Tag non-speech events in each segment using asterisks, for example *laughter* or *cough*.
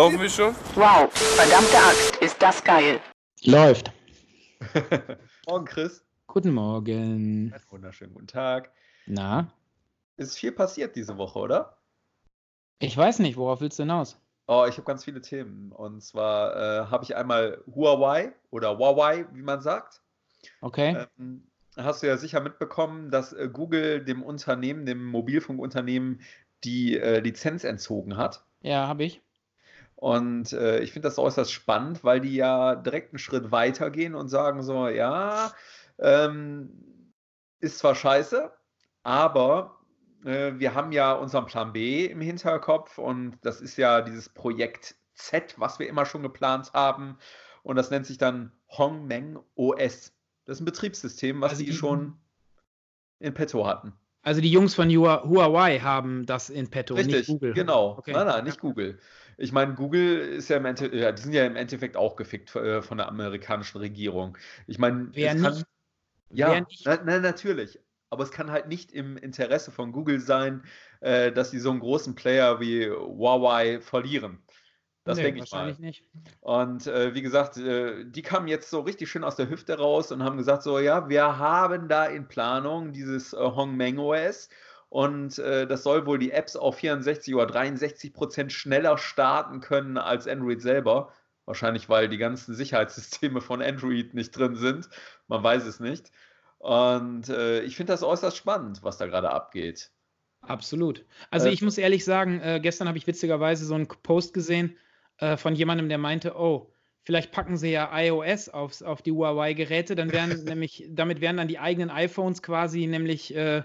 Laufen wir schon? Wow, verdammte Axt, ist das geil. Läuft. *laughs* Morgen, Chris. Guten Morgen. Einen wunderschönen guten Tag. Na? Ist viel passiert diese Woche, oder? Ich weiß nicht, worauf willst du hinaus? Oh, ich habe ganz viele Themen. Und zwar äh, habe ich einmal Huawei oder Huawei, wie man sagt. Okay. Ähm, hast du ja sicher mitbekommen, dass äh, Google dem Unternehmen, dem Mobilfunkunternehmen, die äh, Lizenz entzogen hat. Ja, habe ich. Und äh, ich finde das äußerst spannend, weil die ja direkt einen Schritt weiter gehen und sagen so, ja, ähm, ist zwar scheiße, aber äh, wir haben ja unseren Plan B im Hinterkopf und das ist ja dieses Projekt Z, was wir immer schon geplant haben. Und das nennt sich dann Hongmeng OS. Das ist ein Betriebssystem, was Also die die- schon in petto hatten. Also die Jungs von Hua- Huawei haben das in petto, Richtig, nicht Google. genau. Okay. Nein, nein, nicht Google. Ich meine, Google ist ja im Ende, ja, die sind ja im Endeffekt auch gefickt äh, von der amerikanischen Regierung. Ich meine, Wer kann, nicht? ja, Wer nicht? na, na, natürlich. Aber es kann halt nicht im Interesse von Google sein, äh, dass sie so einen großen Player wie Huawei verlieren. Das Nee, denke ich mal. wahrscheinlich nicht. Und äh, wie gesagt, äh, die kamen jetzt so richtig schön aus der Hüfte raus und haben gesagt, so ja, wir haben da in Planung dieses äh, Hongmeng OS und äh, das soll wohl die Apps auf 64 oder 63 Prozent schneller starten können als Android selber. Wahrscheinlich, weil die ganzen Sicherheitssysteme von Android nicht drin sind. Man weiß es nicht. Und äh, ich finde das äußerst spannend, was da gerade abgeht. Absolut. Also Äh, ich muss ehrlich sagen, äh, gestern habe ich witzigerweise so einen Post gesehen äh, von jemandem, der meinte, oh, vielleicht packen sie ja iOS aufs, auf die Huawei-Geräte, dann wären *laughs* nämlich, damit wären dann die eigenen iPhones quasi nämlich äh,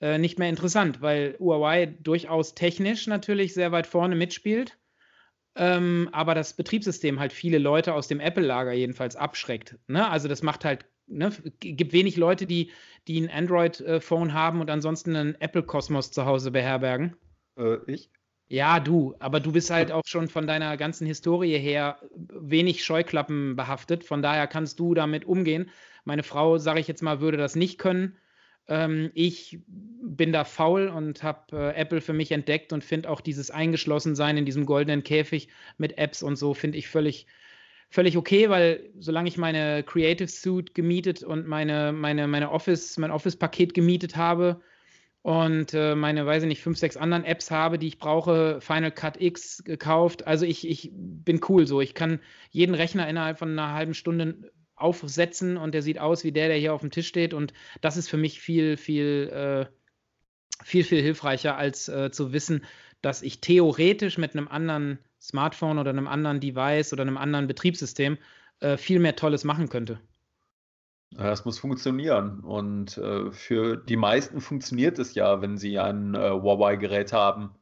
äh, nicht mehr interessant, weil Huawei durchaus technisch natürlich sehr weit vorne mitspielt, ähm, aber das Betriebssystem halt viele Leute aus dem Apple-Lager jedenfalls abschreckt. Ne? Also das macht halt, ne, gibt wenig Leute, die, die ein Android-Phone haben und ansonsten einen Apple-Kosmos zu Hause beherbergen. Äh, ich? Ja, du, aber du bist halt auch schon von deiner ganzen Historie her wenig Scheuklappen behaftet. Von daher kannst du damit umgehen. Meine Frau, sage ich jetzt mal, würde das nicht können. Ähm, ich bin da faul und habe äh, Apple für mich entdeckt und finde auch dieses Eingeschlossensein in diesem goldenen Käfig mit Apps und so, finde ich völlig, völlig okay, weil solange ich meine Creative Suite gemietet und meine, meine, meine Office, mein Office-Paket gemietet habe, und äh, meine, weiß ich nicht, fünf, sechs anderen Apps habe, die ich brauche, Final Cut X gekauft. Also ich, ich bin cool so. Ich kann jeden Rechner innerhalb von einer halben Stunde aufsetzen und der sieht aus wie der, der hier auf dem Tisch steht. Und das ist für mich viel, viel, äh, viel, viel hilfreicher, als äh, zu wissen, dass ich theoretisch mit einem anderen Smartphone oder einem anderen Device oder einem anderen Betriebssystem äh, viel mehr Tolles machen könnte. Das muss funktionieren. Und äh, für die meisten funktioniert es ja, wenn sie ein äh, Huawei-Gerät haben.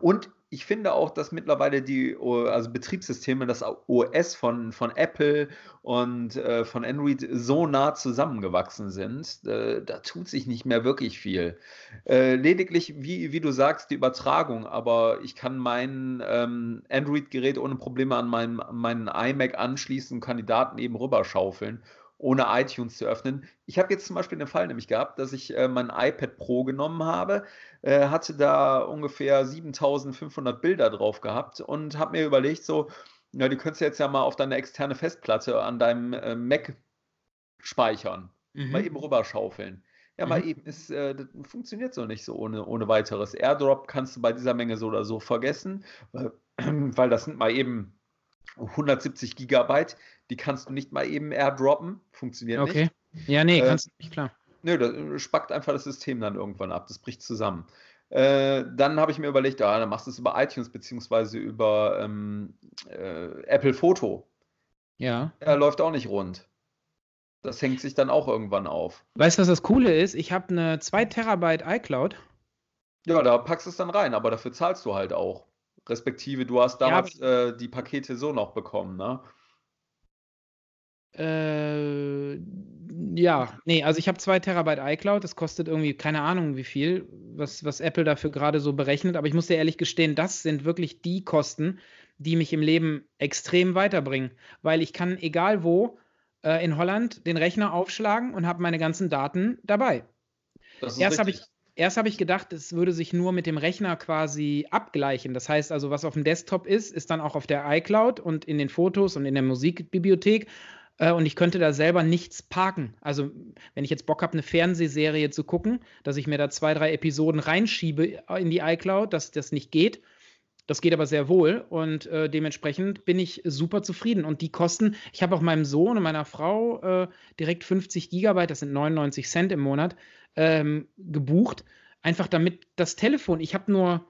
Und ich finde auch, dass mittlerweile die also Betriebssysteme, das OS von, von Apple und äh, von Android so nah zusammengewachsen sind, äh, da tut sich nicht mehr wirklich viel. Äh, lediglich, wie, wie du sagst, die Übertragung, aber ich kann mein ähm, Android-Gerät ohne Probleme an meinen, meinen iMac anschließen und Daten eben rüberschaufeln ohne iTunes zu öffnen. Ich habe jetzt zum Beispiel den Fall nämlich gehabt, dass ich äh, mein iPad Pro genommen habe, äh, hatte da ungefähr 7500 Bilder drauf gehabt und habe mir überlegt, so, ja, die könntest du jetzt ja mal auf deine externe Festplatte an deinem äh, Mac speichern, mal eben rüberschaufeln. Ja, mal Mhm. eben, ist, äh, das funktioniert so nicht so ohne, ohne weiteres. AirDrop kannst du bei dieser Menge so oder so vergessen, weil, *clears throat* weil das sind mal eben 170 Gigabyte, die kannst du nicht mal eben airdroppen, funktioniert Okay. nicht. Ja, nee, Äh, kannst du nicht, klar. Nö, das spackt einfach das System dann irgendwann ab, das bricht zusammen. Äh, dann habe ich mir überlegt, ja, dann machst du es über iTunes beziehungsweise über ähm, äh, Apple Photo. Ja. Ja, läuft auch nicht rund. Das hängt sich dann auch irgendwann auf. Weißt du, was das Coole ist? Ich habe eine 2 Terabyte iCloud. Ja, da packst du es dann rein, aber dafür zahlst du halt auch. Respektive, du hast Ja, damals äh, die Pakete so noch bekommen, ne? Äh, ja, nee, also ich habe 2 Terabyte iCloud. Das kostet irgendwie keine Ahnung wie viel, was, was Apple dafür gerade so berechnet. Aber ich muss dir ehrlich gestehen, das sind wirklich die Kosten, die mich im Leben extrem weiterbringen. Weil ich kann, egal wo, äh, in Holland den Rechner aufschlagen und habe meine ganzen Daten dabei. Das ist Erst habe ich. Erst habe ich gedacht, es würde sich nur mit dem Rechner quasi abgleichen. Das heißt also, was auf dem Desktop ist, ist dann auch auf der iCloud und in den Fotos und in der Musikbibliothek. Äh, und ich könnte da selber nichts parken. Also, wenn ich jetzt Bock habe, eine Fernsehserie zu gucken, dass ich mir da zwei, drei Episoden reinschiebe in die iCloud, dass das nicht geht. Das geht aber sehr wohl und äh, dementsprechend bin ich super zufrieden. Und die Kosten, ich habe auch meinem Sohn und meiner Frau äh, direkt 50 Gigabyte, das sind 99 Cent im Monat, ähm, gebucht. Einfach damit das Telefon, ich habe nur,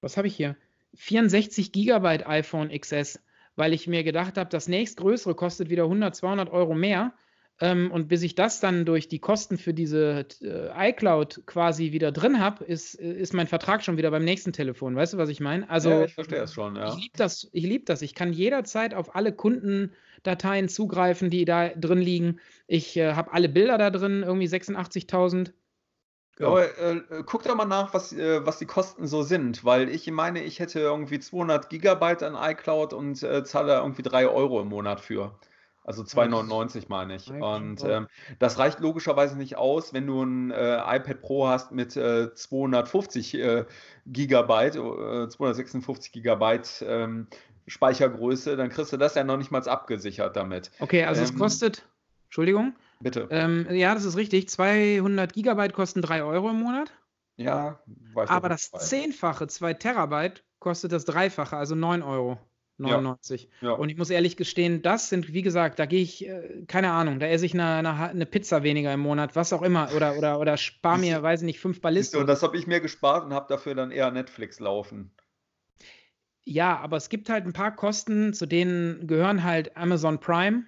was habe ich hier? 64 Gigabyte iPhone XS, weil ich mir gedacht habe, das nächstgrößere kostet wieder 100, 200 Euro mehr. Ähm, und bis ich das dann durch die Kosten für diese äh, iCloud quasi wieder drin habe, ist, ist mein Vertrag schon wieder beim nächsten Telefon. Weißt du, was ich meine? Also, ja, ich verstehe es schon, ja. Ich liebe das, ich liebe das. Ich kann jederzeit auf alle Kundendateien zugreifen, die da drin liegen. Ich äh, habe alle Bilder da drin, irgendwie 86.000. Ja. Aber äh, guck doch mal nach, was, äh, was die Kosten so sind, weil ich meine, ich hätte irgendwie 200 Gigabyte an iCloud und äh, zahle irgendwie 3 Euro im Monat für. Also 2,99 meine ich. Und ähm, das reicht logischerweise nicht aus, wenn du ein äh, iPad Pro hast mit äh, 250 äh, Gigabyte, 256 äh, Gigabyte ähm, Speichergröße, dann kriegst du das ja noch nicht mal abgesichert damit. Okay, also ähm, es kostet, Entschuldigung. Bitte. Ähm, ja, das ist richtig. 200 Gigabyte kosten 3 Euro im Monat. Ja, weiß Aber das Zehnfache, 2 Terabyte, kostet das Dreifache, also 9 Euro. 99. Ja, ja. Und ich muss ehrlich gestehen, das sind, wie gesagt, da gehe ich, äh, keine Ahnung, da esse ich eine, eine, eine, Pizza weniger im Monat, was auch immer, oder, oder, oder spare mir, weiß ich nicht, fünf Ballisten. Und das habe ich mir gespart und habe dafür dann eher Netflix laufen. Ja, aber es gibt halt ein paar Kosten, zu denen gehören halt Amazon Prime.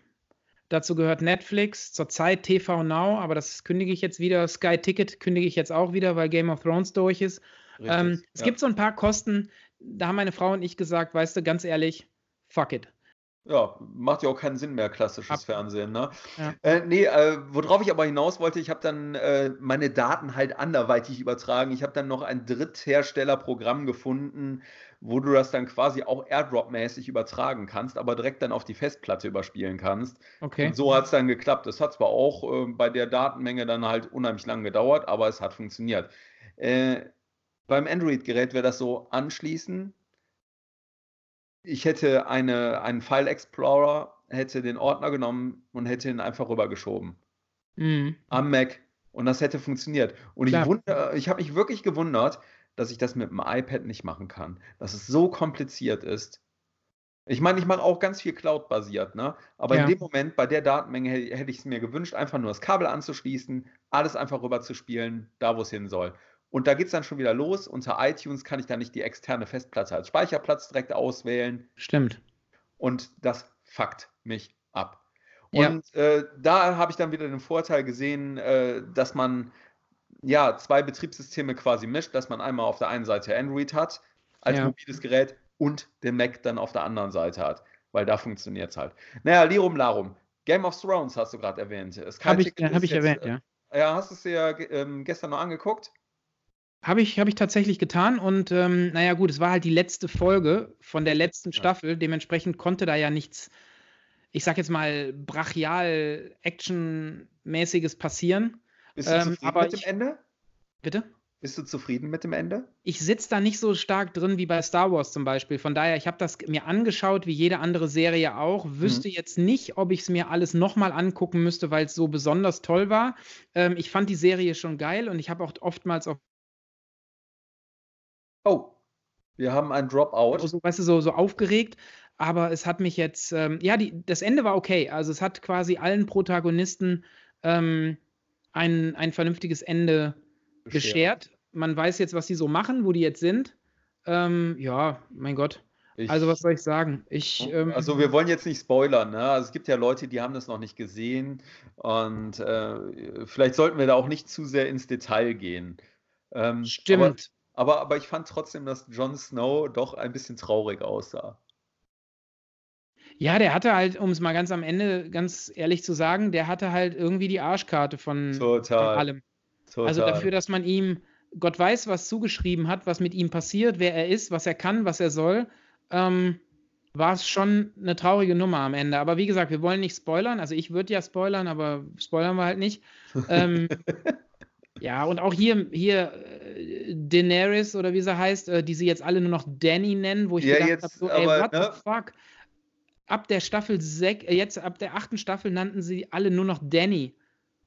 Dazu gehört Netflix, zurzeit TV Now, aber das kündige ich jetzt wieder. Sky Ticket kündige ich jetzt auch wieder, weil Game of Thrones durch ist. Ähm, es ja. gibt so ein paar Kosten, da haben meine Frau und ich gesagt, weißt du, ganz ehrlich, fuck it. Ja, macht ja auch keinen Sinn mehr, klassisches Ab Fernsehen, ne? Ja. Äh, nee, äh, worauf ich aber hinaus wollte, ich habe dann äh, meine Daten halt anderweitig übertragen. Ich habe dann noch ein Drittherstellerprogramm gefunden, wo du das dann quasi auch Airdrop-mäßig übertragen kannst, aber direkt dann auf die Festplatte überspielen kannst. Okay. Und so hat es dann geklappt. Es hat zwar auch äh, bei der Datenmenge dann halt unheimlich lang gedauert, aber es hat funktioniert. Äh, beim Android-Gerät wäre das so anschließen. Ich hätte eine, einen File Explorer, hätte den Ordner genommen und hätte ihn einfach rübergeschoben. Mhm. Am Mac. Und das hätte funktioniert. Und Klar. ich, ich habe mich wirklich gewundert, dass ich das mit dem iPad nicht machen kann. Dass es so kompliziert ist. Ich meine, ich mache auch ganz viel Cloud-basiert, ne? Aber ja. in dem Moment, bei der Datenmenge, hätte ich es mir gewünscht, einfach nur das Kabel anzuschließen, alles einfach rüber zu spielen, da wo es hin soll. Und da geht es dann schon wieder los. Unter iTunes kann ich dann nicht die externe Festplatte als Speicherplatz direkt auswählen. Stimmt. Und das fuckt mich ab. Und ja. äh, da habe ich dann wieder den Vorteil gesehen, äh, dass man ja zwei Betriebssysteme quasi mischt, dass man einmal auf der einen Seite Android hat als ja. mobiles Gerät und den Mac dann auf der anderen Seite hat, weil da funktioniert es halt. Naja, Lirum Larum. Game of Thrones hast du gerade erwähnt. Habe ich, hab ich jetzt, erwähnt, ja. Äh, ja, hast du es dir ähm, gestern noch angeguckt? Habe ich, hab ich tatsächlich getan und ähm, naja gut, es war halt die letzte Folge von der letzten Staffel, dementsprechend konnte da ja nichts, ich sag jetzt mal, brachial, actionmäßiges passieren. Bist du ähm, zufrieden aber mit dem Ende? Bitte? Bist du zufrieden mit dem Ende? Ich sitze da nicht so stark drin wie bei Star Wars zum Beispiel. Von daher, ich habe das mir angeschaut, wie jede andere Serie auch. Wüsste mhm. jetzt nicht, ob ich es mir alles nochmal angucken müsste, weil es so besonders toll war. Ähm, ich fand die Serie schon geil und ich habe auch oftmals auf Oh, wir haben ein Dropout. So, weißt du, so, so aufgeregt. Aber es hat mich jetzt, ähm, ja, die, das Ende war okay. Also es hat quasi allen Protagonisten ähm, ein, ein vernünftiges Ende beschert. beschert. Man weiß jetzt, was sie so machen, wo die jetzt sind. Ähm, ja, mein Gott. Ich, also was soll ich sagen? Ich, ähm, also wir wollen jetzt nicht spoilern. Ne? Also es gibt ja Leute, die haben das noch nicht gesehen und äh, vielleicht sollten wir da auch nicht zu sehr ins Detail gehen. Ähm, Stimmt. Aber, aber ich fand trotzdem, dass Jon Snow doch ein bisschen traurig aussah. Ja, der hatte halt, um es mal ganz am Ende ganz ehrlich zu sagen, der hatte halt irgendwie die Arschkarte von, von allem. Total. Also dafür, dass man ihm Gott weiß, was zugeschrieben hat, was mit ihm passiert, wer er ist, was er kann, was er soll, ähm, war es schon eine traurige Nummer am Ende. Aber wie gesagt, wir wollen nicht spoilern. Also ich würde ja spoilern, aber spoilern wir halt nicht. *laughs* Ähm, Ja, und auch hier, hier äh, Daenerys oder wie sie heißt, äh, die sie jetzt alle nur noch Danny nennen, wo ich Ja, gedacht habe, so, ey, aber, what ne? the fuck? Ab der Staffel 6, äh, jetzt ab der achten Staffel nannten sie alle nur noch Danny.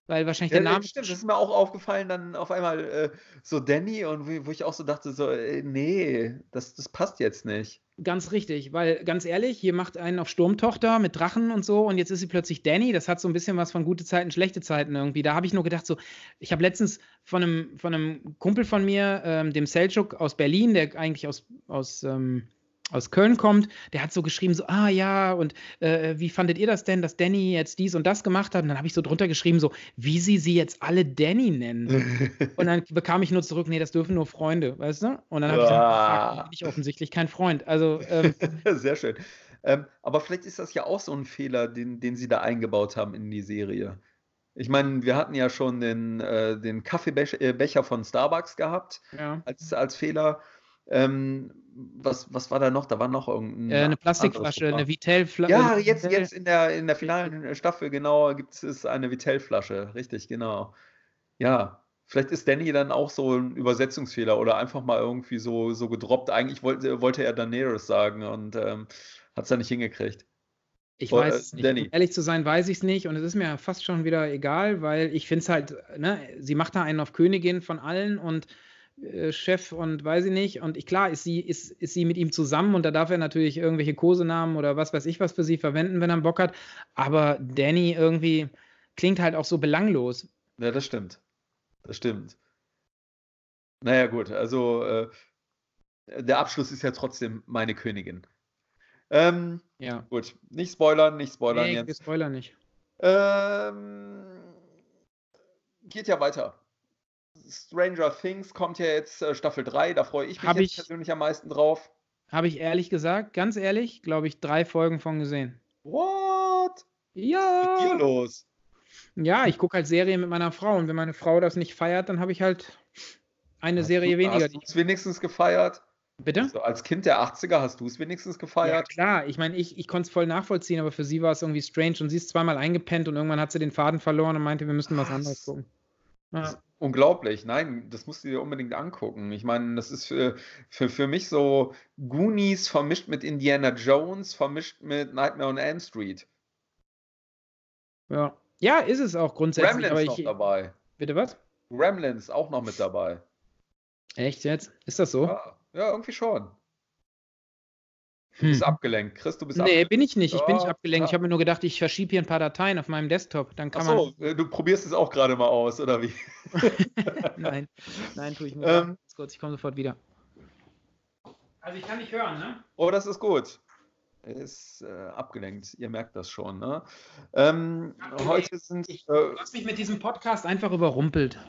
Weil wahrscheinlich Ja, der Name. stimmt, das ist mir auch aufgefallen, dann auf einmal äh, so Danny und wo, wo ich auch so dachte, so, äh, nee, das, das passt jetzt nicht. Ganz richtig, weil ganz ehrlich, hier macht einen auf Sturmtochter mit Drachen und so und jetzt ist sie plötzlich Danny. Das hat so ein bisschen was von gute Zeiten, schlechte Zeiten irgendwie. Da habe ich nur gedacht, so, ich habe letztens von einem, von einem Kumpel von mir, ähm, dem Selçuk aus Berlin, der eigentlich aus, aus, ähm, aus Köln kommt, der hat so geschrieben, so, ah ja, und äh, wie fandet ihr das denn, dass Danny jetzt dies und das gemacht hat? Und dann habe ich so drunter geschrieben, so, wie sie sie jetzt alle Danny nennen. *laughs* Und dann bekam ich nur zurück, nee, das dürfen nur Freunde, weißt du? Und dann habe ich Ah. gesagt, fuck, bin ich offensichtlich kein Freund. Also, ähm, *laughs* Sehr schön. Ähm, aber vielleicht ist das ja auch so ein Fehler, den, den sie da eingebaut haben in die Serie. Ich meine, wir hatten ja schon den, äh, den Kaffeebecher äh, von Starbucks gehabt ja. als, als Fehler. Ähm, was, was war da noch? Da war noch irgendein. Äh, eine Plastikflasche, eine Vitell-Flasche. Ja, jetzt, jetzt in der, in der finalen Staffel, genau, gibt es eine Vitell-Flasche. Richtig, genau. Ja, vielleicht ist Danny dann auch so ein Übersetzungsfehler oder einfach mal irgendwie so, so gedroppt. Eigentlich wollte, wollte er Daenerys sagen und ähm, hat es dann nicht hingekriegt. Ich weiß äh, es nicht. Danny. Um ehrlich zu sein, weiß ich es nicht. Und es ist mir fast schon wieder egal, weil ich finde es halt, ne, sie macht da einen auf Königin von allen und Chef und weiß ich nicht. Und ich, klar, ist sie, ist, ist sie mit ihm zusammen und da darf er natürlich irgendwelche Kosenamen oder was weiß ich was für sie verwenden, wenn er Bock hat. Aber Danny irgendwie klingt halt auch so belanglos. Ja, das stimmt. Das stimmt. Naja, gut, also äh, der Abschluss ist ja trotzdem meine Königin. Ähm, Ja. gut, nicht spoilern, nicht spoilern Nee, wir jetzt. spoilern nicht. Ähm, geht ja weiter. Stranger Things kommt ja jetzt äh, Staffel 3, da freue ich mich ich- persönlich am meisten drauf. Habe ich ehrlich gesagt, ganz ehrlich, glaube ich, drei Folgen von gesehen. What? Was ist mit dir Ja. los? Ja, ich gucke halt Serien mit meiner Frau und wenn meine Frau das nicht feiert, dann habe ich halt eine Hast Serie du, weniger. Hast du es wenigstens gefeiert? Bitte? Also als Kind der 80er hast du es wenigstens Ja, gefeiert? klar. Ich meine, ich, ich konnte es voll nachvollziehen, aber für sie war es irgendwie strange und sie ist zweimal eingepennt und irgendwann hat sie den Faden verloren und meinte, wir müssten was Was? anderes gucken. Ja. Unglaublich. Nein, das musst du dir unbedingt angucken. Ich meine, das ist für, für, für mich so Goonies vermischt mit Indiana Jones, vermischt mit Nightmare on Elm Street. Ja. ja, ist es auch grundsätzlich. Gremlins aber noch ich, dabei. bitte was? Gremlins auch noch mit dabei. Echt jetzt? Ist das so? Ja, ja irgendwie schon. Du Hm. bist abgelenkt. Chris, du bist Nee, abgelenkt. bin ich nicht. Ich bin nicht Ja, abgelenkt. Ich ja. habe mir nur gedacht, ich verschiebe hier ein paar Dateien auf meinem Desktop. Dann kann Achso, äh, du probierst es auch gerade mal aus, oder wie? man. *laughs* Nein, nein, tue ich nicht. Ähm. Ganz kurz, ich komme sofort wieder. Also ich kann nicht hören, ne? Oh, das ist gut. Er ist äh, abgelenkt, ihr merkt das schon. Ne? Ähm, heute sind. Ich- Äh, Du hast mich mit diesem Podcast einfach überrumpelt.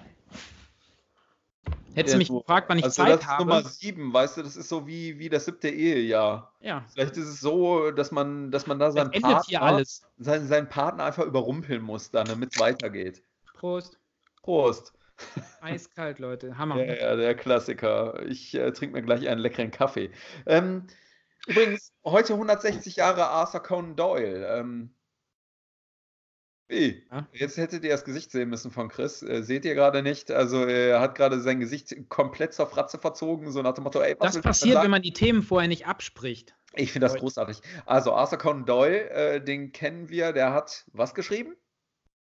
Hättest du mich so- gefragt, wann ich also Zeit das ist habe. Nummer sieben, weißt du, das ist so wie, wie das siebte Ehejahr. ja, Vielleicht ist es so, dass man, dass man da seinen Partner. Seinen, seinen Partner einfach überrumpeln muss, dann, damit es weitergeht. Prost. Prost. Eiskalt, Leute. *laughs* Hammer. Ja, ja, der Klassiker. Ich äh, trinke mir gleich einen leckeren Kaffee. Ähm, übrigens, heute 160 Jahre Arthur Conan Doyle. Ähm, wie? Ja. Jetzt hättet ihr das Gesicht sehen müssen von Chris. Äh, seht ihr gerade nicht. Also er hat gerade sein Gesicht komplett zur Fratze verzogen, so nach dem Motto, ey, was Das passiert, wenn man die Themen vorher nicht abspricht. Ich finde das großartig. Also Arthur Conan Doyle, äh, den kennen wir, der hat was geschrieben?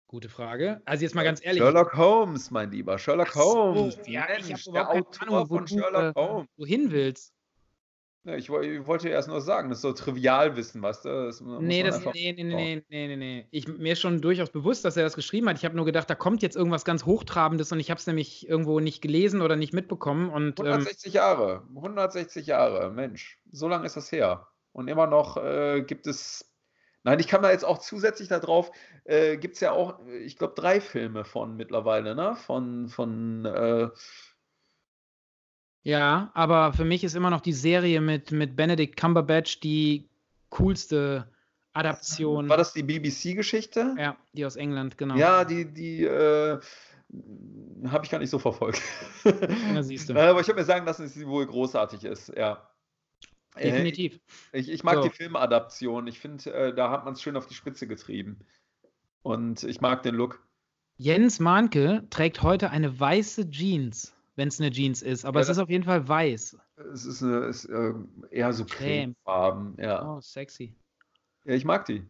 Gute Frage. Also jetzt mal ganz ehrlich. Sherlock Holmes, mein Lieber. Sherlock so, Holmes. ja, ich Mensch, habe der überhaupt keine Ahnung, wo von du Sherlock äh, Holmes. wohin willst. Ja, ich, woll- ich wollte erst nur sagen, das ist so Trivialwissen, weißt du? Das Nee, das, nee, nee, nee, nee, nee, nee. Ich, mir ist schon durchaus bewusst, dass er das geschrieben hat. Ich habe nur gedacht, da kommt jetzt irgendwas ganz Hochtrabendes und ich habe es nämlich irgendwo nicht gelesen oder nicht mitbekommen. Und ähm, 160 Jahre, 160 Jahre, Mensch, so lange ist das her. Und immer noch äh, gibt es, nein, ich kann da jetzt auch zusätzlich darauf, äh, gibt es ja auch, äh, ich glaube, drei Filme von mittlerweile, ne? Von, von, äh, ja, aber für mich ist immer noch die Serie mit, mit Benedict Cumberbatch die coolste Adaption. war das die BBC-Geschichte? Ja, die aus England, genau. Ja, die, die äh, habe ich gar nicht so verfolgt. *laughs* Ja, siehst du. Nein, Aber ich habe mir sagen lassen, dass sie wohl großartig ist, ja. Äh, Definitiv. Ich, ich mag So. die Filmadaption. Ich finde, äh, da hat man es schön auf die Spitze getrieben. Und ich mag den Look. Jens Mahnke trägt heute eine weiße Jeans, wenn es eine Jeans ist, aber Ja, es ist auf jeden Fall weiß. Es ist, eine, ist äh, eher so Creme. cremefarben. Ja. Oh, sexy. ja, ich mag die.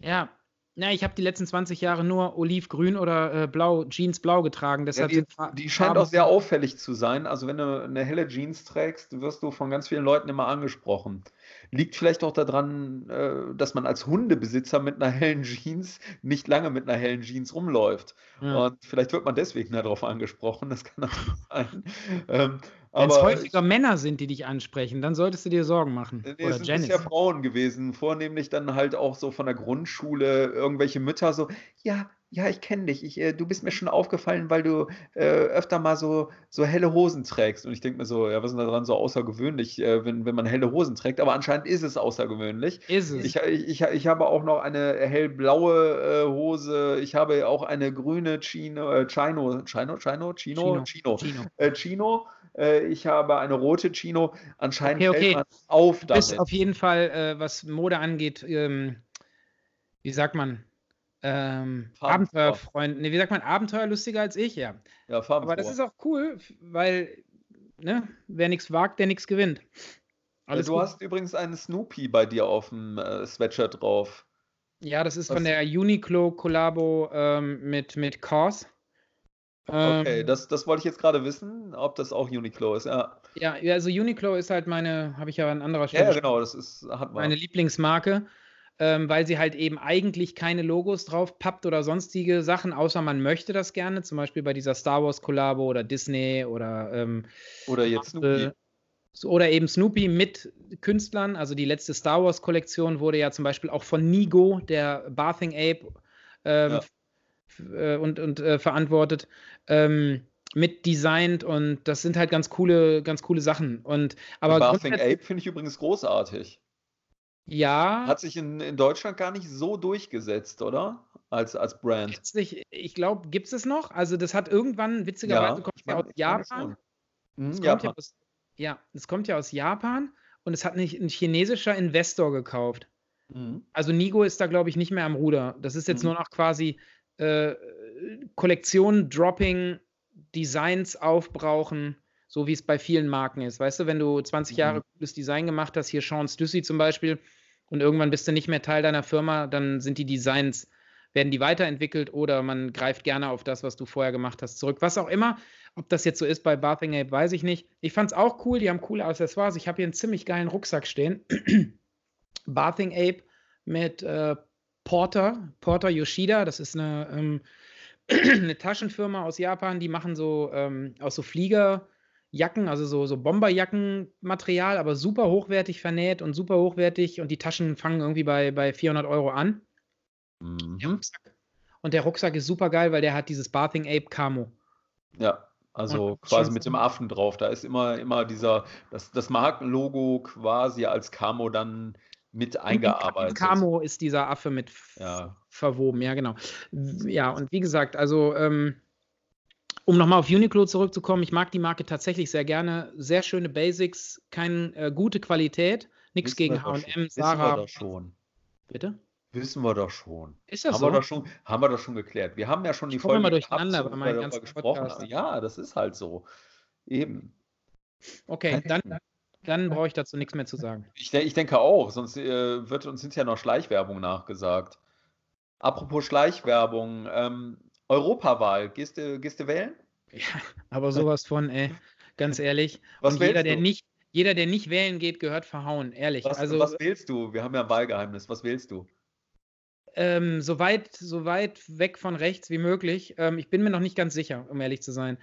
Ja, na, ich habe die letzten 20 Jahre nur olivgrün oder äh, blau, Jeans blau getragen. Ja, Deshalb die, sind Fa- die scheint auch sehr auffällig zu sein. Also wenn du eine helle Jeans trägst, wirst du von ganz vielen Leuten immer angesprochen. Liegt vielleicht auch daran, äh, dass man als Hundebesitzer mit einer hellen Jeans nicht lange mit einer hellen Jeans rumläuft. Ja. Und vielleicht wird man deswegen darauf angesprochen. Das kann auch *laughs* sein. Ähm, Wenn es häufiger Männer sind, die dich ansprechen, dann solltest du dir Sorgen machen. Nee, Oder es sind bisher Frauen gewesen, vornehmlich dann halt auch so von der Grundschule, irgendwelche Mütter so, ja, ja, ich kenne dich, ich, äh, du bist mir schon aufgefallen, weil du äh, öfter mal so, so helle Hosen trägst. Und ich denke mir so, ja, was ist denn daran so außergewöhnlich, äh, wenn, wenn man helle Hosen trägt? Aber anscheinend ist es außergewöhnlich. Ist es. Ich, ich, ich, habe auch noch eine hellblaue äh, Hose, ich habe auch eine grüne Chino, äh, Chino, Chino, Chino, Chino, Chino, Chino. Chino. Äh, ich habe eine rote Chino. Anscheinend Okay, okay. fällt man auf Du bist damit. auf jeden Fall, was Mode angeht, ähm, wie sagt man, ähm. Abenteuerfreund, nee, wie sagt man, Abenteuerlustiger als ich, ja. Ja. Aber das ist auch cool, weil, ne, wer nichts wagt, der nichts gewinnt. Alles du gut. hast übrigens einen Snoopy bei dir auf dem äh, Sweatshirt drauf. Ja, das ist Was- von der Uniqlo-Kollabo ähm, mit, mit Cause. Okay, Ähm, das, das wollte ich jetzt gerade wissen, ob das auch Uniqlo ist. Ja, ja, also Uniqlo ist halt meine, habe ich ja an anderer Stelle ja genau, das ist, hat man. meine Lieblingsmarke, ähm, weil sie halt eben eigentlich keine Logos drauf pappt oder sonstige Sachen, außer man möchte das gerne, zum Beispiel bei dieser Star Wars Kollabo oder Disney oder ähm, Oder jetzt. So, oder eben Snoopy mit Künstlern. Also die letzte Star Wars Kollektion wurde ja zum Beispiel auch von Nigo, der Bathing Ape, ähm, Ja. äh, und, und äh, verantwortet, ähm, mit designt und das sind halt ganz coole, ganz coole Sachen. Und aber Bathing Ape finde ich übrigens großartig. Ja, Hat sich in, in Deutschland gar nicht so durchgesetzt, oder? Als, als Brand. Letztlich, ich glaube, gibt es es noch? Also, das hat irgendwann, witzigerweise, kommt ich ja mein- aus ich meine Japan. Mhm, Es kommt ja, Japan. aus, ja, es kommt ja aus Japan und es hat nicht ein chinesischer Investor gekauft. Mhm. Also Nigo ist da, glaube ich, nicht mehr am Ruder. Das ist jetzt Mhm. nur noch quasi äh, Kollektion, Dropping, Designs aufbrauchen, so wie es bei vielen Marken ist. Weißt du, wenn du 20 Jahre Mhm. cooles Design gemacht hast, hier Sean Stussy zum Beispiel, und irgendwann bist du nicht mehr Teil deiner Firma, dann sind die Designs, werden die weiterentwickelt oder man greift gerne auf das, was du vorher gemacht hast, zurück. Was auch immer. Ob das jetzt so ist bei Bathing Ape, weiß ich nicht. Ich fand es auch cool, die haben coole Accessoires. Ich habe hier einen ziemlich geilen Rucksack stehen. *clears throat* Bathing Ape mit äh, Porter, Porter Yoshida, das ist eine, ähm, *clears throat* eine Taschenfirma aus Japan, die machen so ähm, aus so Fliegerjacken, also so, so Bomberjackenmaterial, aber super hochwertig vernäht und super hochwertig und die Taschen fangen irgendwie bei, bei 400 Euro an. Der Mhm. Rucksack. Und der Rucksack ist super geil, weil der hat dieses Bathing Ape Camo. Ja, also Und quasi mit dem Affen drauf. Da ist immer, immer dieser, das, das Markenlogo quasi als Camo dann mit eingearbeitet. Camo ist dieser Affe mit Ja. verwoben, ja, genau. Ja, und wie gesagt, also, ähm, um nochmal auf Uniqlo zurückzukommen, ich mag die Marke tatsächlich sehr gerne. Sehr schöne Basics, keine äh, gute Qualität, nichts gegen. HM, Wissen wir Sarah. doch schon. Bitte? Wissen wir doch schon. Ist das Haben so? wir, doch schon, haben wir doch schon geklärt. Wir haben ja schon die Ich komme Folge immer durcheinander gehabt, bei meinen ganzen gesprochen Podcasts. haben. Ja, das ist halt so. Eben. Okay, dann, dann brauche ich dazu nichts mehr zu sagen. Ich, ich denke auch, sonst äh, wird uns hinterher noch Schleichwerbung nachgesagt. Apropos Schleichwerbung, ähm, Europawahl, gehst du, gehst du wählen? Aber sowas von, ey, ganz ehrlich. Was und jeder, wählst der du? nicht, jeder, der nicht wählen geht, gehört verhauen, ehrlich. Was, also, was wählst du? Wir haben ja ein Wahlgeheimnis. Was wählst du? ähm, so, weit, so weit weg von rechts wie möglich. Ähm, ich bin mir noch nicht ganz sicher, um ehrlich zu sein.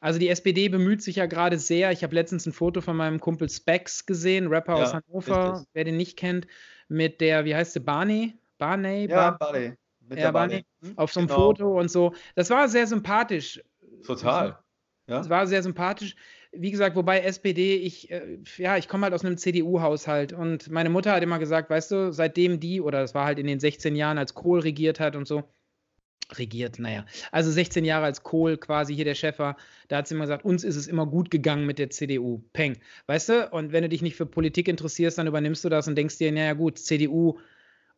Also die SPD bemüht sich ja gerade sehr. Ich habe letztens ein Foto von meinem Kumpel Spex gesehen, Rapper Ja, aus Hannover, richtig. wer den nicht kennt, mit der, wie heißt sie, Barney? Barney? Ja, Bar Barney. Mit Ja, der. Hm? auf so einem Genau. Foto und so. Das war sehr sympathisch. Total. Ja? Es war sehr sympathisch. Wie gesagt, wobei SPD, ich, äh, ja, ich komme halt aus einem CDU-Haushalt und meine Mutter hat immer gesagt, weißt du, seitdem die, oder das war halt in den 16 Jahren, als Kohl regiert hat und so, regiert, naja, also 16 Jahre als Kohl quasi hier der Chef war, da hat sie immer gesagt, uns ist es immer gut gegangen mit der CDU. Peng. Weißt du? Und wenn du dich nicht für Politik interessierst, dann übernimmst du das und denkst dir, naja gut, CDU,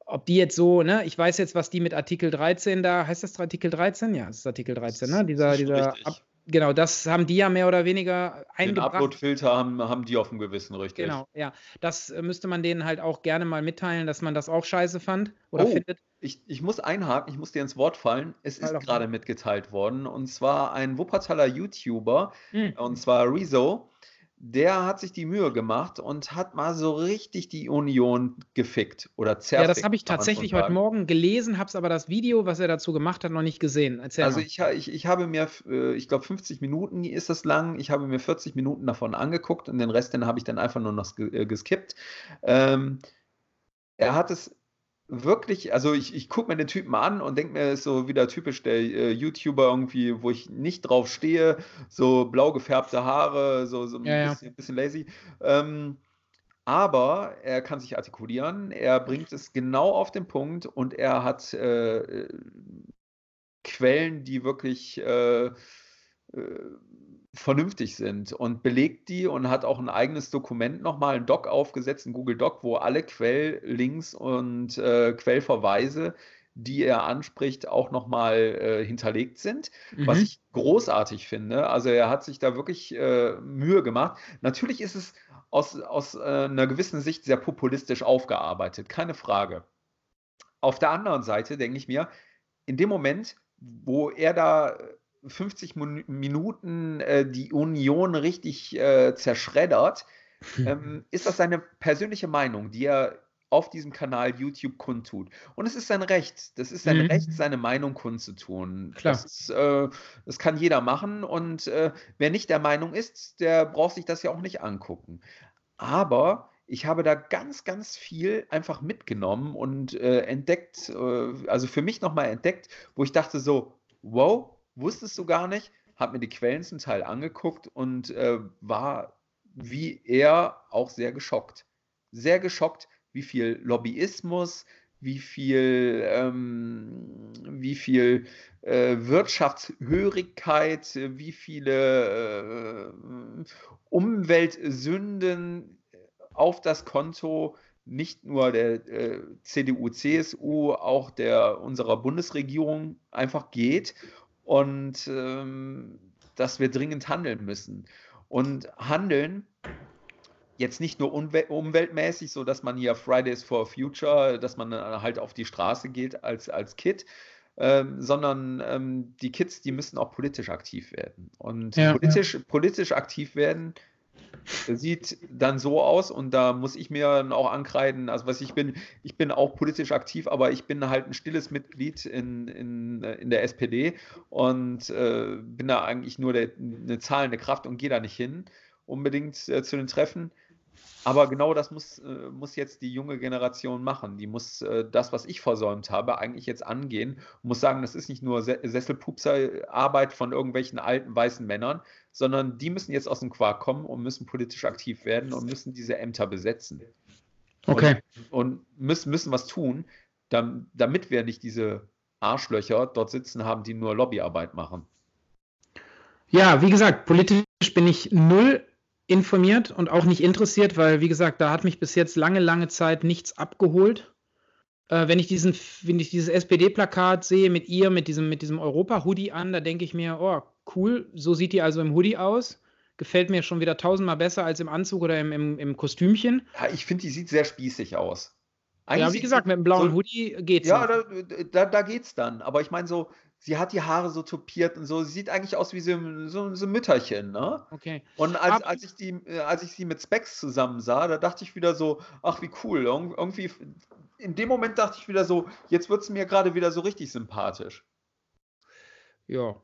ob die jetzt so, ne, ich weiß jetzt, was die mit Artikel 13 da, heißt das Artikel 13? Ja, das ist Artikel 13, ne? Dieser, dieser Ab, genau, das haben die ja mehr oder weniger eingebracht. Den Upload-Filter haben, haben die auf dem Gewissen, richtig. Genau, ja. Das äh, müsste man denen halt auch gerne mal mitteilen, dass man das auch scheiße fand oder oh, findet. Ich, ich muss einhaken, ich muss dir ins Wort fallen. Es ist gerade mitgeteilt worden und zwar ein Wuppertaler YouTuber, hm. und zwar Rezo der hat sich die Mühe gemacht und hat mal so richtig die Union gefickt oder zerfickt. Ja, das habe ich tatsächlich heute Morgen gelesen, habe es aber das Video, was er dazu gemacht hat, noch nicht gesehen. Erzähl also ich, ich, ich habe mir, äh, ich glaube 50 Minuten ist das lang, ich habe mir 40 Minuten davon angeguckt und den Rest, den habe ich dann einfach nur noch äh, geskippt. Ähm, er hat es wirklich, also ich, ich gucke mir den Typen an und denke mir, ist so wieder typisch der äh, YouTuber irgendwie, wo ich nicht drauf stehe, so blau gefärbte Haare, so, so ein ja, bisschen, ja. bisschen, lazy. Ähm, aber er kann sich artikulieren, er bringt es genau auf den Punkt und er hat äh, Quellen, die wirklich äh, äh vernünftig sind und belegt die und hat auch ein eigenes Dokument nochmal, ein Doc aufgesetzt, ein Google Doc, wo alle Quelllinks und äh, Quellverweise, die er anspricht, auch nochmal äh, hinterlegt sind, mhm. was ich großartig finde. Also er hat sich da wirklich äh, Mühe gemacht. Natürlich ist es aus, aus äh, einer gewissen Sicht sehr populistisch aufgearbeitet, keine Frage. Auf der anderen Seite denke ich mir, in dem Moment, wo er da 50 Minuten äh, die Union richtig äh, zerschreddert, *laughs* ähm, ist das seine persönliche Meinung, die er auf diesem Kanal YouTube kundtut. Und es ist sein Recht. Das ist sein mhm. Recht, seine Meinung kundzutun. Klar. Das, ist, äh, das kann jeder machen. Und äh, wer nicht der Meinung ist, der braucht sich das ja auch nicht angucken. Aber ich habe da ganz, ganz viel einfach mitgenommen und äh, entdeckt, äh, also für mich nochmal entdeckt, wo ich dachte so, wow, wusstest du gar nicht, habe mir die Quellen zum Teil angeguckt und äh, war wie er auch sehr geschockt. Sehr geschockt, wie viel Lobbyismus, wie viel, ähm, wie viel äh, Wirtschaftshörigkeit, wie viele äh, Umweltsünden auf das Konto nicht nur der äh, CDU, CSU, auch der unserer Bundesregierung einfach geht und ähm, dass wir dringend handeln müssen. Und handeln jetzt nicht nur umweltmäßig, so dass man hier Fridays for Future, dass man halt auf die Straße geht als, als Kid, ähm, sondern ähm, die Kids, die müssen auch politisch aktiv werden. Und ja, politisch, ja. politisch aktiv werden sieht dann so aus und da muss ich mir auch ankreiden, also was ich bin, ich bin auch politisch aktiv, aber ich bin halt ein stilles Mitglied in, in, in der SPD und äh, bin da eigentlich nur der, eine zahlende Kraft und gehe da nicht hin unbedingt äh, zu den Treffen. Aber genau das muss, äh, muss jetzt die junge Generation machen. Die muss äh, das, was ich versäumt habe, eigentlich jetzt angehen und muss sagen, das ist nicht nur Sesselpupser-Arbeit von irgendwelchen alten weißen Männern, sondern die müssen jetzt aus dem Quark kommen und müssen politisch aktiv werden und müssen diese Ämter besetzen. Okay. Und, und müssen, müssen was tun, damit wir nicht diese Arschlöcher dort sitzen haben, die nur Lobbyarbeit machen. Ja, wie gesagt, politisch bin ich null informiert und auch nicht interessiert, weil, wie gesagt, da hat mich bis jetzt lange, lange Zeit nichts abgeholt. Äh, wenn ich diesen, wenn ich dieses SPD-Plakat sehe mit ihr, mit diesem, mit diesem Europa-Hoodie an, da denke ich mir, oh, cool, so sieht die also im Hoodie aus. Gefällt mir schon wieder tausendmal besser als im Anzug oder im, im, im Kostümchen. Ja, ich finde, die sieht sehr spießig aus. Eigentlich ja, wie gesagt, mit dem blauen so, Hoodie geht's. Ja, da, da, da, geht's dann. Aber ich meine, so, sie hat die Haare so topiert und so. Sie sieht eigentlich aus wie so, so, so ein Mütterchen, ne? Okay. Und als, als, ich die, als ich sie mit Specs zusammen sah, da dachte ich wieder so, ach wie cool. Irgendwie, in dem Moment dachte ich wieder so, jetzt wird es mir gerade wieder so richtig sympathisch. Ja.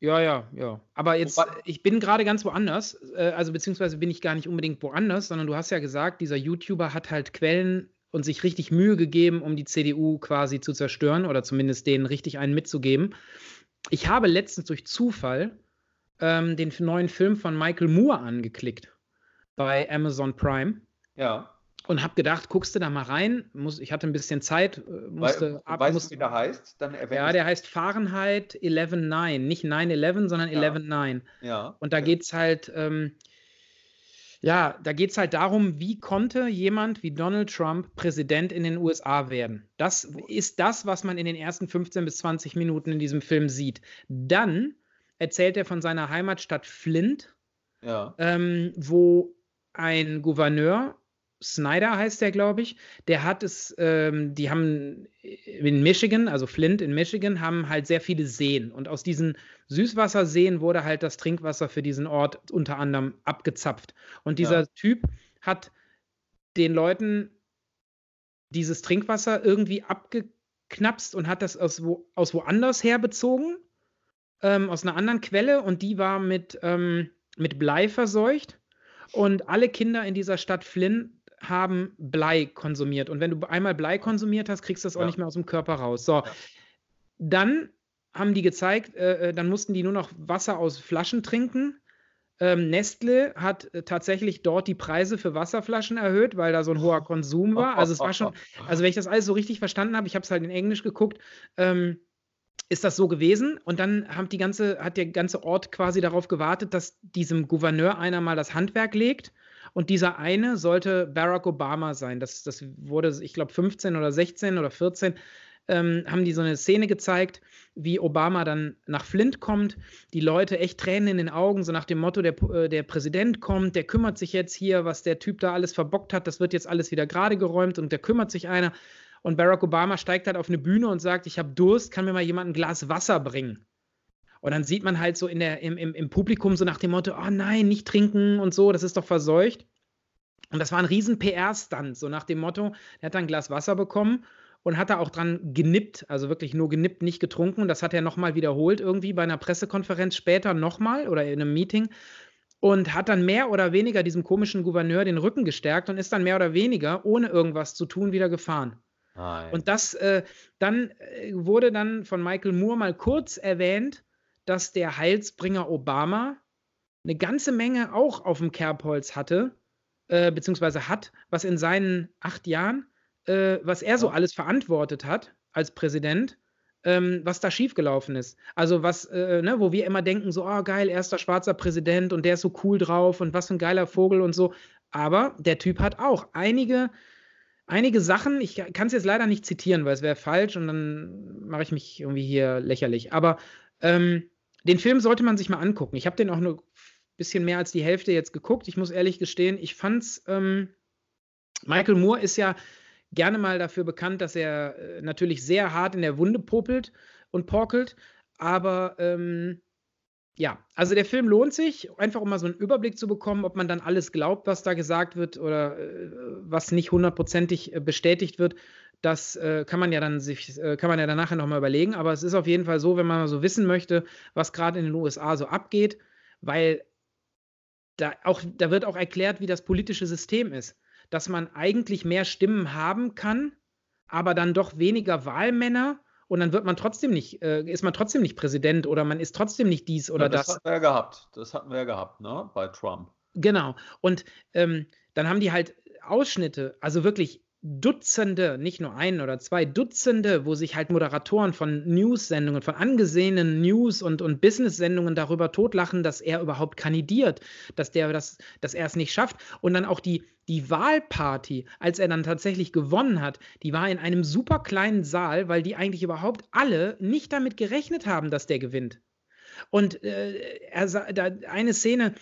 Ja, ja, ja. Aber jetzt, Wobei, ich bin gerade ganz woanders, äh, also beziehungsweise bin ich gar nicht unbedingt woanders, sondern du hast ja gesagt, dieser YouTuber hat halt Quellen und sich richtig Mühe gegeben, um die CDU quasi zu zerstören oder zumindest denen richtig einen mitzugeben. Ich habe letztens durch Zufall ähm, den neuen Film von Michael Moore angeklickt bei Amazon Prime. Ja. Und habe gedacht, guckst du da mal rein? Muss, ich hatte ein bisschen Zeit. Äh, musste We ab, weißt musste, du, wie der heißt? Dann ja, der heißt Fahrenheit 11.9. Nicht 9-11, sondern ja. 11.9. Ja. Und da geht es halt. Ähm, Ja, da geht es halt darum, wie konnte jemand wie Donald Trump Präsident in den USA werden. Das ist das, was man in den ersten 15 bis 20 Minuten in diesem Film sieht. Dann erzählt er von seiner Heimatstadt Flint, Ja. ähm, wo ein Gouverneur, Snyder heißt der, glaube ich, der hat es, ähm, die haben in Michigan, also Flint in Michigan, haben halt sehr viele Seen. Und aus diesen Süßwasserseen wurde halt das Trinkwasser für diesen Ort unter anderem abgezapft. Und dieser Ja. Typ hat den Leuten dieses Trinkwasser irgendwie abgeknapst und hat das aus, wo, aus woanders herbezogen, ähm, aus einer anderen Quelle. Und die war mit, ähm, mit Blei verseucht. Und alle Kinder in dieser Stadt Flynn haben Blei konsumiert. Und wenn du einmal Blei konsumiert hast, kriegst du das auch Ja. nicht mehr aus dem Körper raus. So, Ja. dann haben die gezeigt, äh, äh, dann mussten die nur noch Wasser aus Flaschen trinken. Ähm, Nestle hat äh, tatsächlich dort die Preise für Wasserflaschen erhöht, weil da so ein hoher Konsum war. Also es war schon, also wenn ich das alles so richtig verstanden habe, ich habe es halt in Englisch geguckt, ähm, ist das so gewesen. Und dann haben die ganze, hat der ganze Ort quasi darauf gewartet, dass diesem Gouverneur einer mal das Handwerk legt. Und dieser eine sollte Barack Obama sein. Das, das wurde, ich glaube, 15 oder 16 oder 14 ähm, haben die so eine Szene gezeigt, wie Obama dann nach Flint kommt, die Leute echt Tränen in den Augen, so nach dem Motto, der, äh, der Präsident kommt, der kümmert sich jetzt hier, was der Typ da alles verbockt hat, das wird jetzt alles wieder gerade geräumt und der kümmert sich einer. Und Barack Obama steigt halt auf eine Bühne und sagt, ich habe Durst, kann mir mal jemand ein Glas Wasser bringen? Und dann sieht man halt so in der, im, im, im Publikum so nach dem Motto, oh nein, nicht trinken und so, das ist doch verseucht. Und das war ein riesen PR-Stunt, so nach dem Motto, er hat dann ein Glas Wasser bekommen und hat da auch dran genippt, also wirklich nur genippt, nicht getrunken. Und das hat er nochmal wiederholt, irgendwie bei einer Pressekonferenz später nochmal oder in einem Meeting. Und hat dann mehr oder weniger diesem komischen Gouverneur den Rücken gestärkt und ist dann mehr oder weniger, ohne irgendwas zu tun, wieder gefahren. Nein. Und das, äh, dann äh, wurde dann von Michael Moore mal kurz erwähnt, dass der Heilsbringer Obama eine ganze Menge auch auf dem Kerbholz hatte, äh, beziehungsweise hat, was in seinen acht Jahren, äh, was er so alles verantwortet hat als Präsident, ähm, was da schiefgelaufen ist. Also was, äh, ne, wo wir immer denken, so, oh geil, erster schwarzer Präsident und der ist so cool drauf und was für ein geiler Vogel und so. Aber der Typ hat auch einige, einige Sachen, ich kann es jetzt leider nicht zitieren, weil es wäre falsch und dann mache ich mich irgendwie hier lächerlich. Aber ähm, den Film sollte man sich mal angucken. Ich habe den auch nur ein bisschen mehr als die Hälfte jetzt geguckt. Ich muss ehrlich gestehen, ich fand's. Ähm, Michael Moore ist ja gerne mal dafür bekannt, dass er äh, natürlich sehr hart in der Wunde popelt und porkelt. Aber ähm, ja, also der Film lohnt sich, einfach um mal so einen Überblick zu bekommen, ob man dann alles glaubt, was da gesagt wird oder äh, was nicht hundertprozentig äh, bestätigt wird. Das äh, kann man ja dann sich, äh, kann man ja dann nachher nochmal überlegen. Aber es ist auf jeden Fall so, wenn man mal so wissen möchte, was gerade in den USA so abgeht, weil da auch, da wird auch erklärt, wie das politische System ist. Dass man eigentlich mehr Stimmen haben kann, aber dann doch weniger Wahlmänner und dann wird man trotzdem nicht, äh, ist man trotzdem nicht Präsident oder man ist trotzdem nicht dies oder ja, das, das. hatten wir ja gehabt. Das hatten wir ja gehabt, ne? Bei Trump. Genau. Und ähm, dann haben die halt Ausschnitte, also wirklich Dutzende, nicht nur ein oder zwei, Dutzende, wo sich halt Moderatoren von News-Sendungen, von angesehenen News- und, und Business-Sendungen darüber totlachen, dass er überhaupt kandidiert, dass, der das, dass er es nicht schafft. Und dann auch die, die Wahlparty, als er dann tatsächlich gewonnen hat, die war in einem super kleinen Saal, weil die eigentlich überhaupt alle nicht damit gerechnet haben, dass der gewinnt. Und äh, er da eine Szene,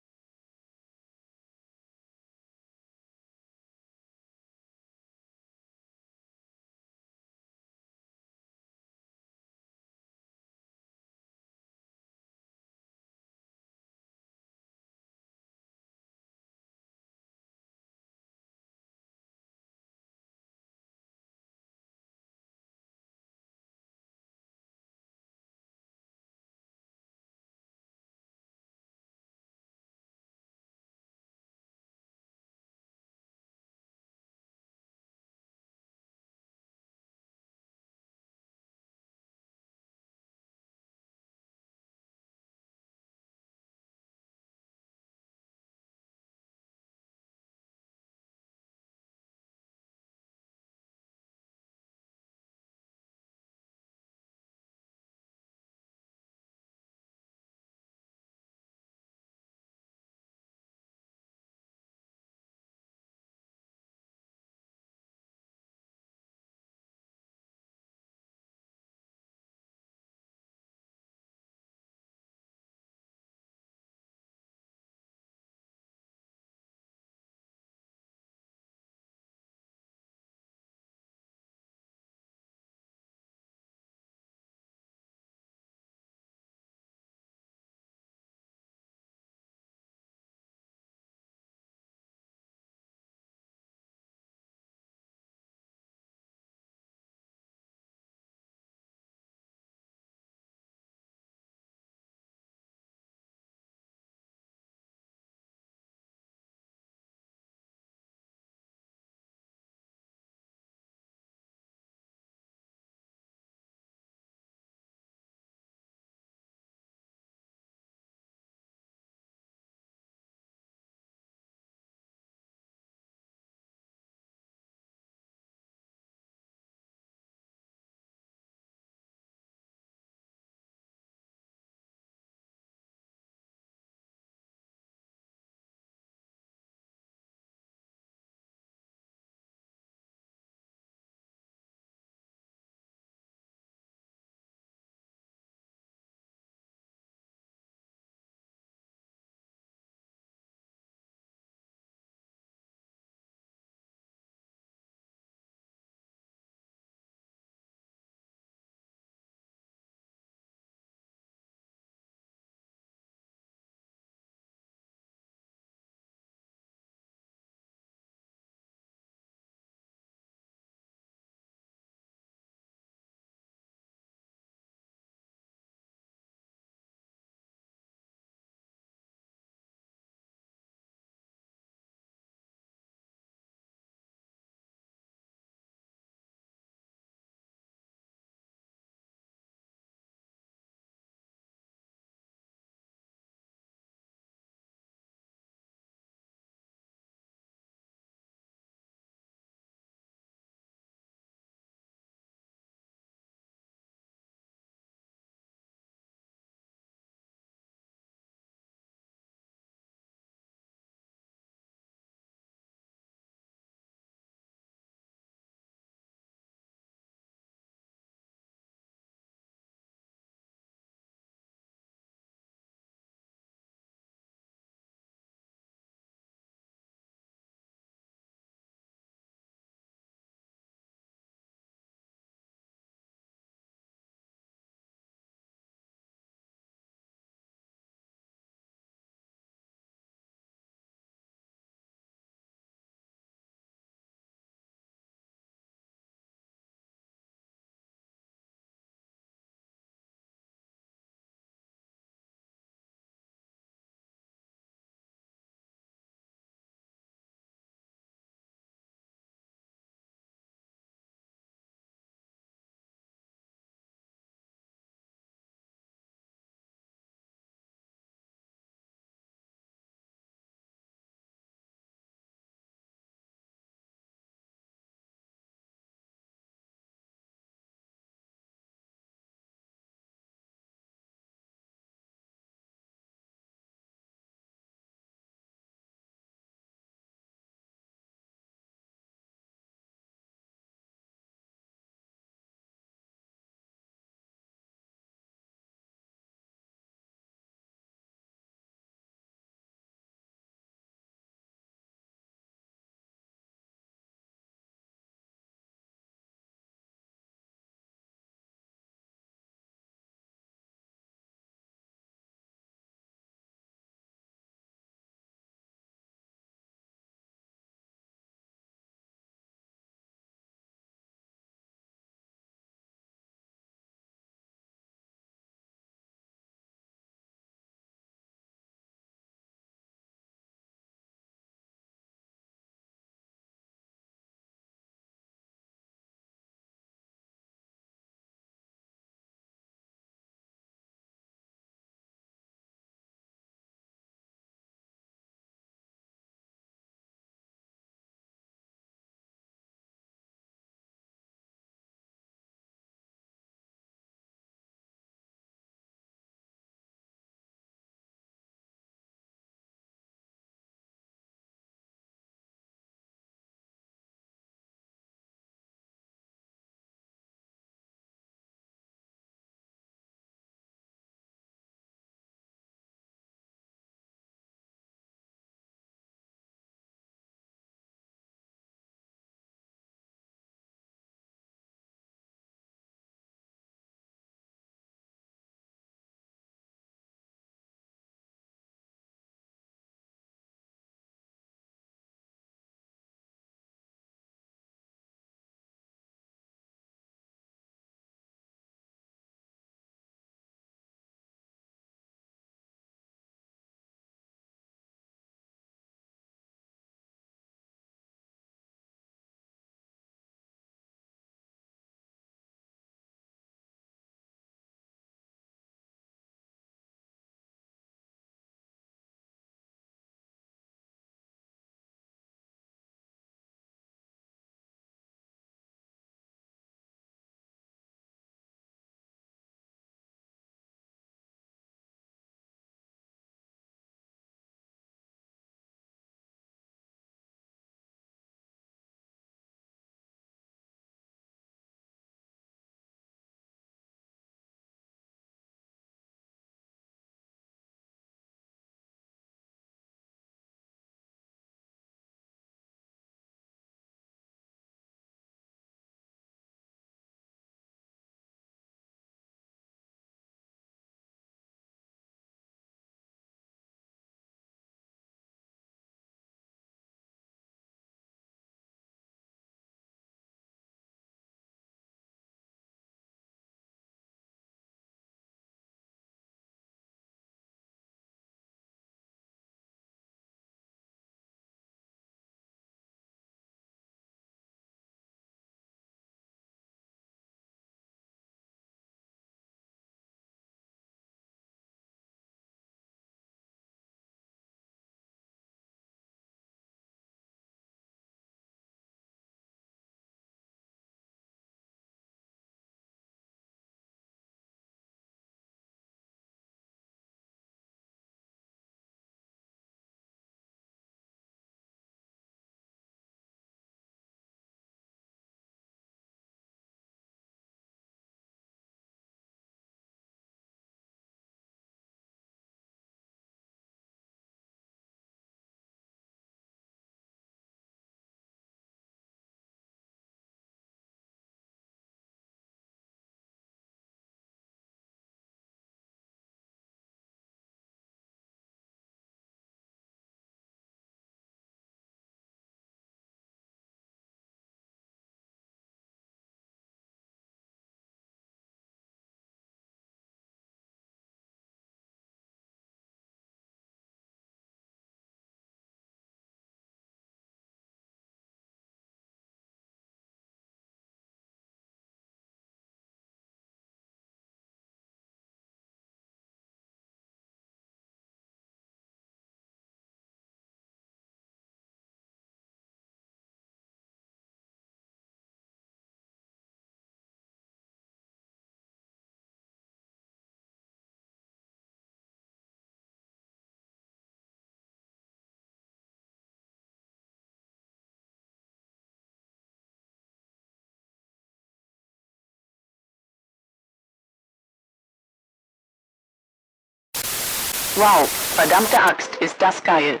Wow, verdammte Axt, ist das geil.